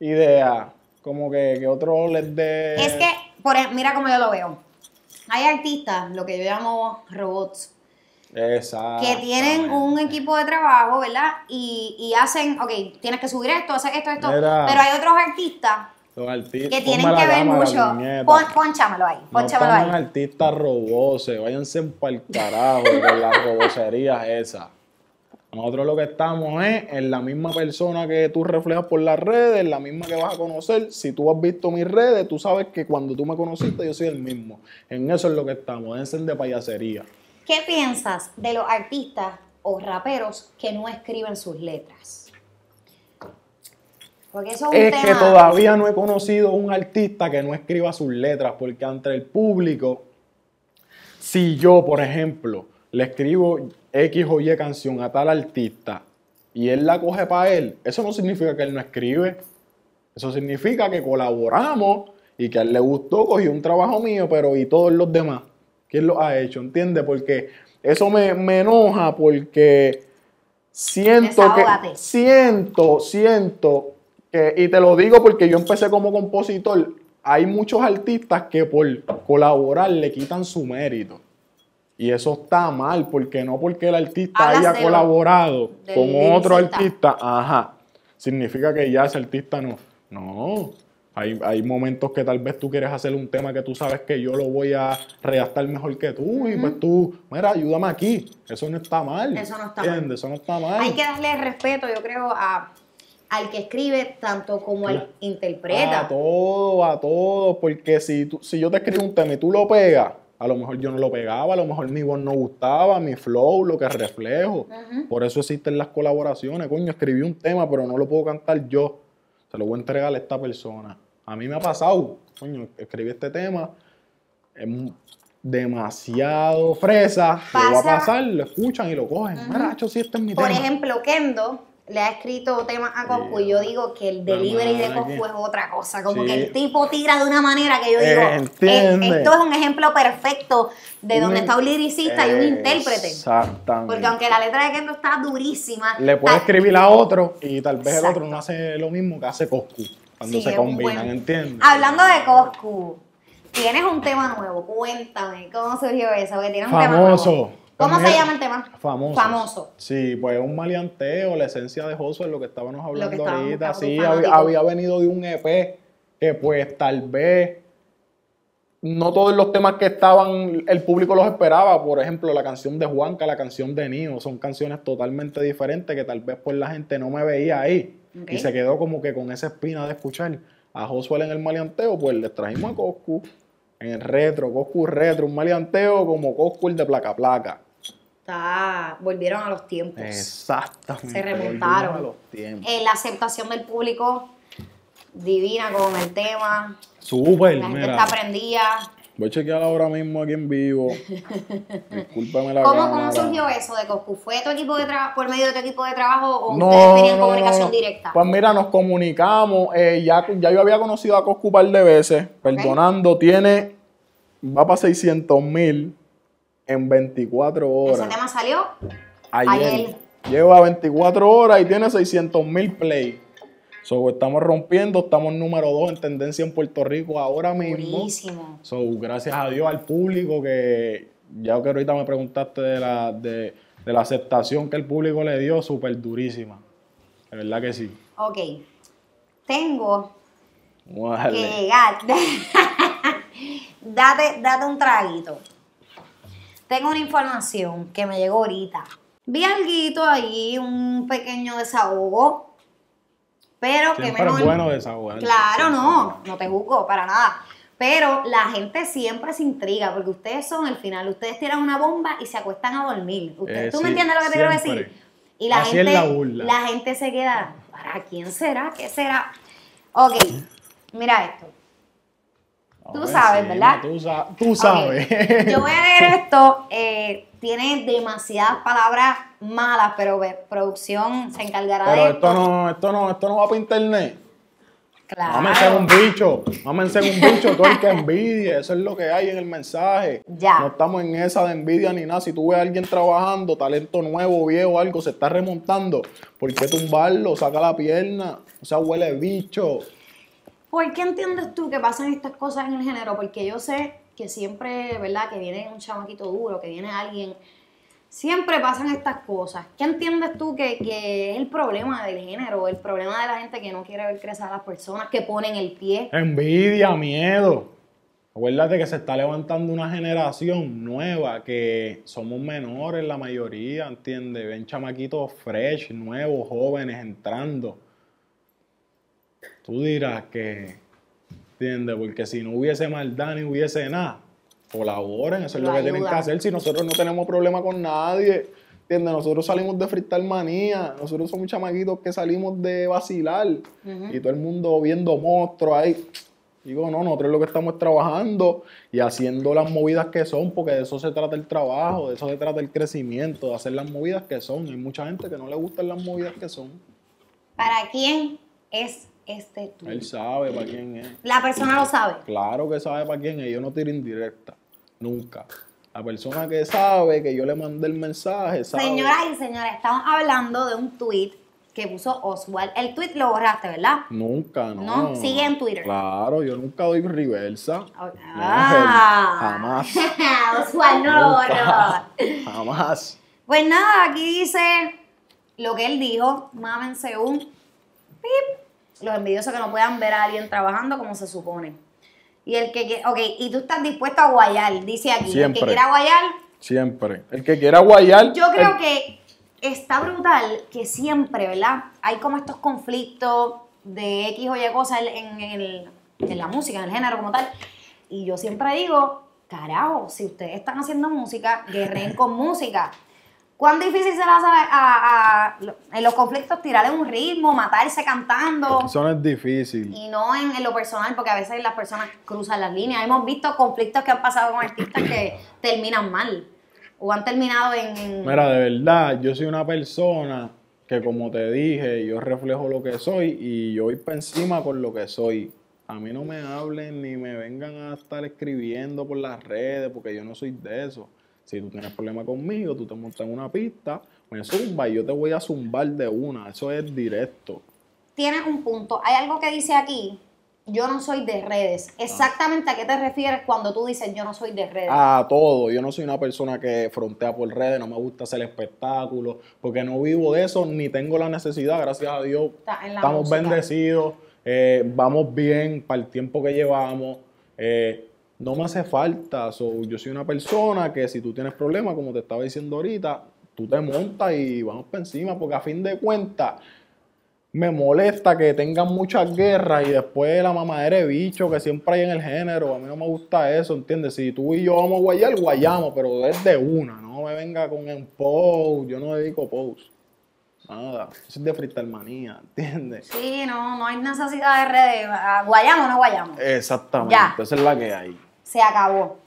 ideas, como que, que otro les dé... Es que, por mira cómo yo lo veo. Hay artistas, lo que yo llamo robots, Exacto. que tienen un equipo de trabajo, ¿verdad? Y, y hacen, ok, tienes que subir esto, hacer esto, esto. Mira. Pero hay otros artistas Los artistas, que tienen que ver mucho. Pon, ponchámelo ahí, No ponchámelo pongan ahí. artistas roboces, váyanse para el carajo con las robocerías esas. Nosotros lo que estamos es en la misma persona que tú reflejas por las redes, la misma que vas a conocer. Si tú has visto mis redes, tú sabes que cuando tú me conociste yo soy el mismo. En eso es lo que estamos, déjense de payasería. ¿Qué piensas de los artistas o raperos que no escriben sus letras? Porque eso es un Es tema... que todavía no he conocido un artista que no escriba sus letras, porque ante el público, si yo, por ejemplo, le escribo X o Y canción a tal artista y él la coge para él, eso no significa que él no escribe. Eso significa que colaboramos y que a él le gustó, cogió un trabajo mío, pero ¿y todos los demás? ¿Quién lo ha hecho? ¿Entiendes? Porque eso me, me enoja porque siento que siento, siento que, y te lo digo porque yo empecé como compositor, hay muchos artistas que por colaborar le quitan su mérito. Y eso está mal, porque no porque el artista Hablas haya lo- colaborado con otro artista, ajá, significa que ya ese artista no. No. Hay, hay momentos que tal vez tú quieres hacer un tema que tú sabes que yo lo voy a redactar mejor que tú, y pues tú, mira, ayúdame aquí. Eso no está mal. Eso no está mal. ¿entiendes? Eso no está mal. Hay que darle respeto, yo creo, a, al que escribe tanto como al interpreta. A todo, a todo, porque si, tú- si yo te escribo un tema y tú lo pegas, a lo mejor yo no lo pegaba, a lo mejor mi voz no gustaba, mi flow, lo que reflejo. Por eso existen las colaboraciones. Coño, escribí un tema, pero no lo puedo cantar yo. Se lo voy a entregar a esta persona. A mí me ha pasado, coño, escribí este tema, es demasiado fresa, lo va a Pasa- pasar, lo escuchan y lo cogen. Mira, Hacho, sí, este es mi Por tema. ejemplo, Kendo le ha escrito temas a Coscu y yo digo que el delivery de Coscu es otra cosa. Como Sí. que el tipo tira de una manera que yo digo, Eh, eh, esto es un ejemplo perfecto de Un- donde está un liricista y un intérprete. Exactamente. Porque aunque la letra de Kendo está durísima, Le puede escribir a otro y tal vez el otro no hace lo mismo que hace Coscu cuando Sí, se combinan, buen- ¿entiendes? Hablando de Coscu, tienes un tema nuevo. Cuéntame, ¿cómo surgió eso? Porque tienes un tema Famoso. nuevo. ¿Cómo se llama el tema? Famoso. Famoso. Sí, pues un maleanteo, la esencia de Josué, lo que estábamos hablando estábamos ahorita. Sí, había, venido de un EP que pues tal vez no todos los temas que estaban, el público los esperaba. Por ejemplo, la canción de Juanca, la canción de Nio, son canciones totalmente diferentes que tal vez pues la gente no me veía ahí. Y se quedó como que con esa espina de escuchar a Josué en el maleanteo, pues le trajimos a Coscu en el retro, Coscu retro, un maleanteo como Coscu el de placa placa. Está, volvieron a los tiempos. Exactamente. Se remontaron. a los tiempos. Eh, la aceptación del público divina con el tema. Súper, La gente mira. está prendida. Voy a chequear ahora mismo aquí en vivo. Discúlpame la ¿Cómo, cámara. ¿Cómo surgió eso de Coscu? ¿Fue tu equipo de trabajo por medio de tu equipo de trabajo o No, ustedes tenían no, comunicación no. directa? Pues mira, nos comunicamos. eh, ya, ya yo había conocido a Coscu un par de veces. Perdonando, tiene. Va para 600 mil en 24 horas. Ese tema salió Ayer. ayer. Lleva 24 horas y tiene 600 mil play. So, estamos rompiendo, estamos número 2 en tendencia en Puerto Rico ahora mismo. buenísimo. So, gracias a Dios, al público que ya que ahorita me preguntaste de la, de, de la aceptación que el público le dio, súper durísima. De verdad que sí. Ok. Tengo darle. que llegar. date, date un traguito. Tengo una información que me llegó ahorita. Vi algo ahí, un pequeño desahogo, pero que Siempre mejor... es bueno desahogarse. Claro, no, no te juzgo para nada. Pero la gente siempre se intriga porque ustedes son el final. Ustedes tiran una bomba y se acuestan a dormir. Ustedes, Eh, ¿Tú sí, me entiendes lo que te quiero decir? Y la Así gente, es la burla. la gente se queda, ¿para quién será? ¿Qué será? Ok, mira esto. Tú sabes, ¿verdad? Tú, sa- tú Ok, sabes. Yo voy a leer esto. eh, tiene demasiadas palabras malas, pero producción se encargará Pero de esto no, esto no, esto no va para internet. Claro. Mámense en un bicho, mámense en un bicho, todo el que envidie, eso es lo que hay en el mensaje. Ya. No estamos en esa de envidia ni nada. Si tú ves a alguien trabajando, talento nuevo, viejo, algo, se está remontando, ¿por qué tumbarlo? Saca la pierna, o sea, huele bicho. ¿Por qué entiendes tú que pasan estas cosas en el género? Porque yo sé que siempre, ¿verdad? Que viene un chamaquito duro, que viene alguien. Siempre pasan estas cosas. ¿Qué entiendes tú que, que es el problema del género? El problema de la gente que no quiere ver crecer a las personas, que ponen el pie. Envidia, miedo. Acuérdate que se está levantando una generación nueva que somos menores la mayoría, ¿entiendes? Ven chamaquitos fresh, nuevos, jóvenes entrando. Tú dirás que, ¿entiendes? Porque si no hubiese maldad ni hubiese nada, colaboren, eso es Lo lo que tienen que hacer. Si nosotros no tenemos problema con nadie, ¿entiendes? Nosotros salimos de freestyle manía, nosotros somos chamaquitos que salimos de vacilar y todo el mundo viendo monstruos ahí. Digo, no, nosotros lo que estamos es trabajando y haciendo las movidas que son, porque de eso se trata el trabajo, de eso se trata el crecimiento, de hacer las movidas que son. Hay mucha gente que no le gustan las movidas que son. ¿Para quién es este tú? Él sabe para quién es. La persona lo sabe. Claro que sabe para quién es. Yo no tiro indirecta. Nunca. La persona que sabe que yo le mandé el mensaje, sabe. Señoras y señores, estamos hablando de un tweet que puso Oswald. El tweet lo borraste, ¿verdad? Nunca, no. No, sigue en Twitter. Claro, yo nunca doy reversa. Ah. Jamás. Oswald no lo borró. Jamás. Pues nada, aquí dice lo que él dijo, mámense un pip. Los envidiosos que no puedan ver a alguien trabajando como se supone. Y el que ok, y tú estás dispuesto a guayar, dice aquí. El que quiera guayar, Siempre. El que quiera guayar. yo creo el- que está brutal que siempre, ¿verdad? Hay como estos conflictos de X o Y cosas en, en el- en la música, en el género como tal. Y yo siempre digo, carajo, si ustedes están haciendo música, guerreen con música. ¿Cuán difícil será a, a- a- en los conflictos tirarle un ritmo, matarse cantando? Eso no es difícil. Y no en, en lo personal, porque a veces las personas cruzan las líneas. Hemos visto conflictos que han pasado con artistas que terminan mal. O han terminado en... en- Mira, de verdad, yo soy una persona que como te dije, yo reflejo lo que soy y yo voy para encima con lo que soy. A mí no me hablen ni me vengan a estar escribiendo por las redes porque yo no soy de eso. Si tú tienes problema conmigo, tú te montas en una pista, me zumba y yo te voy a zumbar de una. Eso es directo. Tienes un punto. Hay algo que dice aquí, yo no soy de redes. Exactamente a qué te refieres cuando tú dices yo no soy de redes. a todo. Yo no soy una persona que frontea por redes, no me gusta hacer espectáculos, porque no vivo de eso, ni tengo la necesidad, gracias a Dios. Estamos música. bendecidos, eh, vamos bien para el tiempo que llevamos. eh, no me hace falta. So, yo soy una persona que si tú tienes problemas, como te estaba diciendo ahorita, tú te montas y vamos para encima, porque a fin de cuentas, me molesta que tengan muchas guerras y después la mamadera de bicho que siempre hay en el género. A mí no me gusta eso, ¿entiendes? Si tú y yo vamos a guayar, guayamos, pero es de una, no me venga con un post, yo no dedico post. Nada, eso es de freestyle manía, ¿entiendes? Sí, no, no hay necesidad de redes. Ah, ¿Guayamos o no guayamos? Exactamente, Ya. esa es la que hay. Se acabó.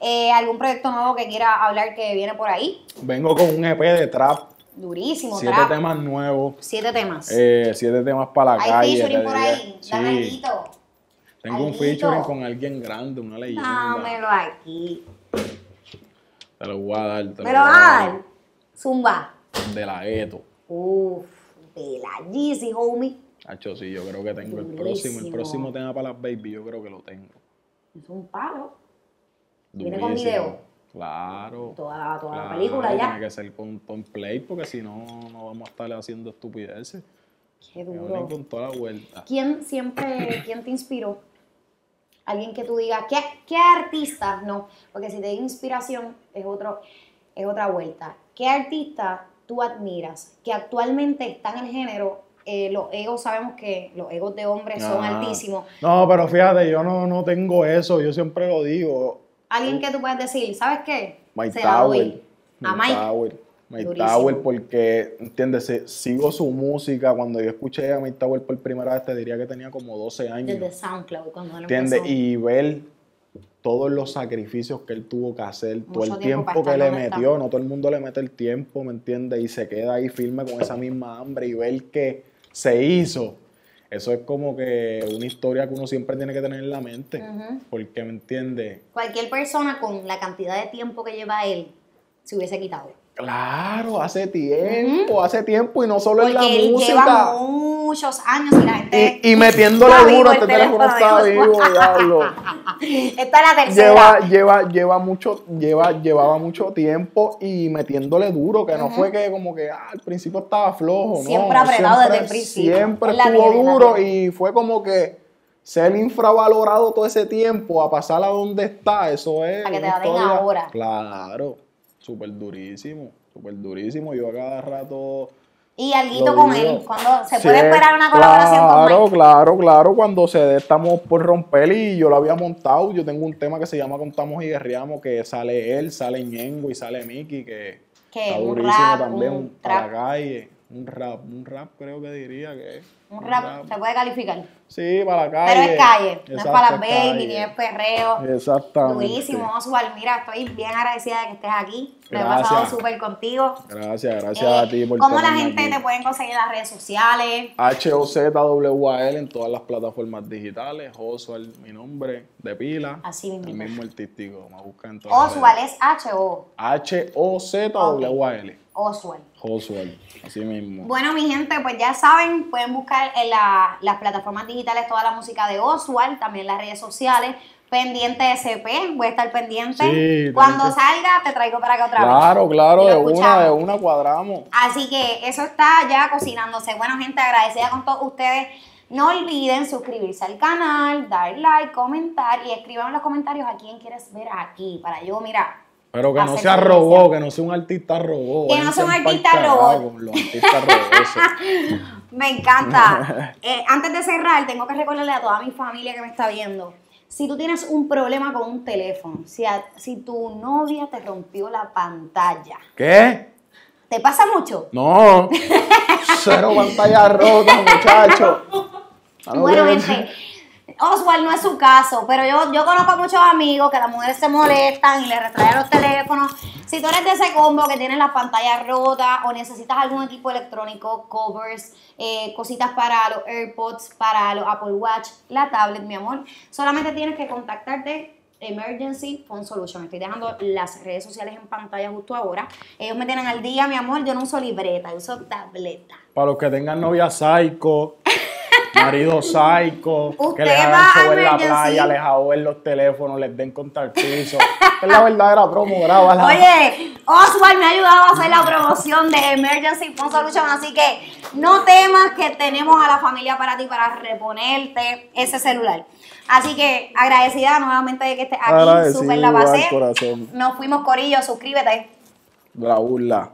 Eh, ¿Algún proyecto nuevo que quiera hablar que viene por ahí? Vengo con un EP de trap, Durísimo, siete trap. temas nuevos, Siete temas. eh, siete temas para la hay calle. featuring te por ahí. Sí, alguito. tengo un featuring con alguien grande, una leyenda. Dámelo aquí. Te lo voy a dar. te ¿Me lo voy vas a dar? Zumba. De la Eto. Uf, de la Yeezy, homie. Hacho, sí, yo creo que tengo el próximo. El próximo tema para las baby, yo creo que lo tengo. Es un palo. ¿Viene con video? Claro. Toda, toda la película ya. Tiene que ser con, con play porque si no, no vamos a estar haciendo estupideces. Qué duro. con toda la vuelta. ¿Quién siempre, quién te inspiró? Alguien que tú digas, ¿qué, qué artista? No, porque si te digo inspiración es, otro, es otra vuelta. ¿Qué artista tú admiras que actualmente está en el género? Eh, los egos, sabemos que los egos de hombres son Ah. altísimos. No, pero fíjate, yo no, no tengo eso, yo siempre lo digo. Alguien que tú puedas decir, ¿sabes qué? Mike Se la doy Tower. A Mike. Tower. Mike Durísimo. Tower, porque, ¿entiendes? Se- Sigo su música. Cuando yo escuché a Mike Tower por primera vez, te diría que tenía como 12 años. Desde SoundCloud, cuando él ¿Entiendes? empezó. Y ver todos los sacrificios que él tuvo que hacer, todo el tiempo tiempo que le metió, no todo el mundo le mete el tiempo, ¿me entiendes? Y se queda ahí firme con esa misma hambre y ver que se hizo. Eso es como que una historia que uno siempre tiene que tener en la mente. Porque, ¿me entiendes? Cualquier persona con la cantidad de tiempo que lleva él se hubiese quitado. Claro, hace tiempo, hace tiempo y no solo en la Porque él música. lleva muchos años y la gente. Y, y metiéndole duro, este teléfono está vivo, diablo. Esta es la tercera. lleva, lleva, lleva mucho, lleva, llevaba mucho tiempo y metiéndole duro, que no fue que como que ah, al principio estaba flojo, Siempre no, apretado desde el principio. Siempre estuvo tiene, duro y fue como que ser infravalorado todo ese tiempo a pasar a donde está, eso es. Para que te la den ahora. Claro, súper durísimo, súper durísimo. Yo a cada rato. Y alguito Lo con él. Cuando se Sí, puede esperar una colaboración claro, con Mike. Claro, claro, cuando se dé estamos por romper y yo lo había montado. Yo tengo un tema que se llama Contamos y Guerreamos, que sale él, sale Ñengo y sale Miki, que ¿Qué? está durísimo rap, también, para la calle. Un rap, un rap creo que diría que es. Un rap se puede calificar. Sí, para la calle. Pero es calle. No es para las baby, ni es perreo. Exactamente. Durísimo, Oswald. Mira, estoy bien agradecida de que estés aquí. Me he pasado súper contigo. Gracias, gracias Eh, a ti por ¿Cómo la gente aquí. te pueden conseguir en las redes sociales? H-O-Z-W-A-L en todas las plataformas digitales. Oswald, mi nombre, de pila. Así mismo. El mismo artístico. Me buscan en todas Oswald es H-O. H-O-Z-W-A-L. Oswald. Oswald, así mismo. Bueno, mi gente, pues ya saben, pueden buscar en la- las plataformas digitales toda la música de Oswald, también las redes sociales. Pendiente de CP, voy a estar pendiente. Sí, Cuando salga, te traigo para acá otra vez. Claro, claro, de una, de una cuadramos. Así que eso está ya cocinándose. Bueno, gente, agradecida con todos ustedes. No olviden suscribirse al canal, dar like, comentar y escriban en los comentarios a quién quieres ver aquí. Para yo, mira, Pero que no sea versión. que no sea un artista robot. Que no sea un artista Los artistas robosos. Me encanta. Eh, antes de cerrar, tengo que recordarle a toda mi familia que me está viendo. Si tú tienes un problema con un teléfono, si, a- si tu novia te rompió la pantalla, ¿Qué? ¿te pasa mucho? No. Cero pantalla rota, muchacho. No Bueno, gente, Oswald no es su caso, pero yo, yo conozco a muchos amigos que las mujeres se molestan y les retraen los teléfonos. Si tú eres de ese combo que tienes las pantallas rotas o necesitas algún equipo electrónico, covers, eh, cositas para los AirPods, para los Apple Watch, la tablet, mi amor, solamente tienes que contactarte. Emergency Phone Solution. Estoy dejando las redes sociales en pantalla justo ahora. Ellos me tienen al día, mi amor. Yo no uso libreta, yo uso tableta. Para los que tengan novia psycho, marido psycho, que les hagan la playa, sí. les ahogan los teléfonos, les den contra el piso. es la verdadera promo, grábala. Oye, Oswald me ha ayudado a hacer la promoción de Emergency Phone Solution, así que no temas que tenemos a la familia para ti para reponerte ese celular. Así que agradecida nuevamente de que estés aquí, súper la pasé. Nos fuimos Corillo, suscríbete. La.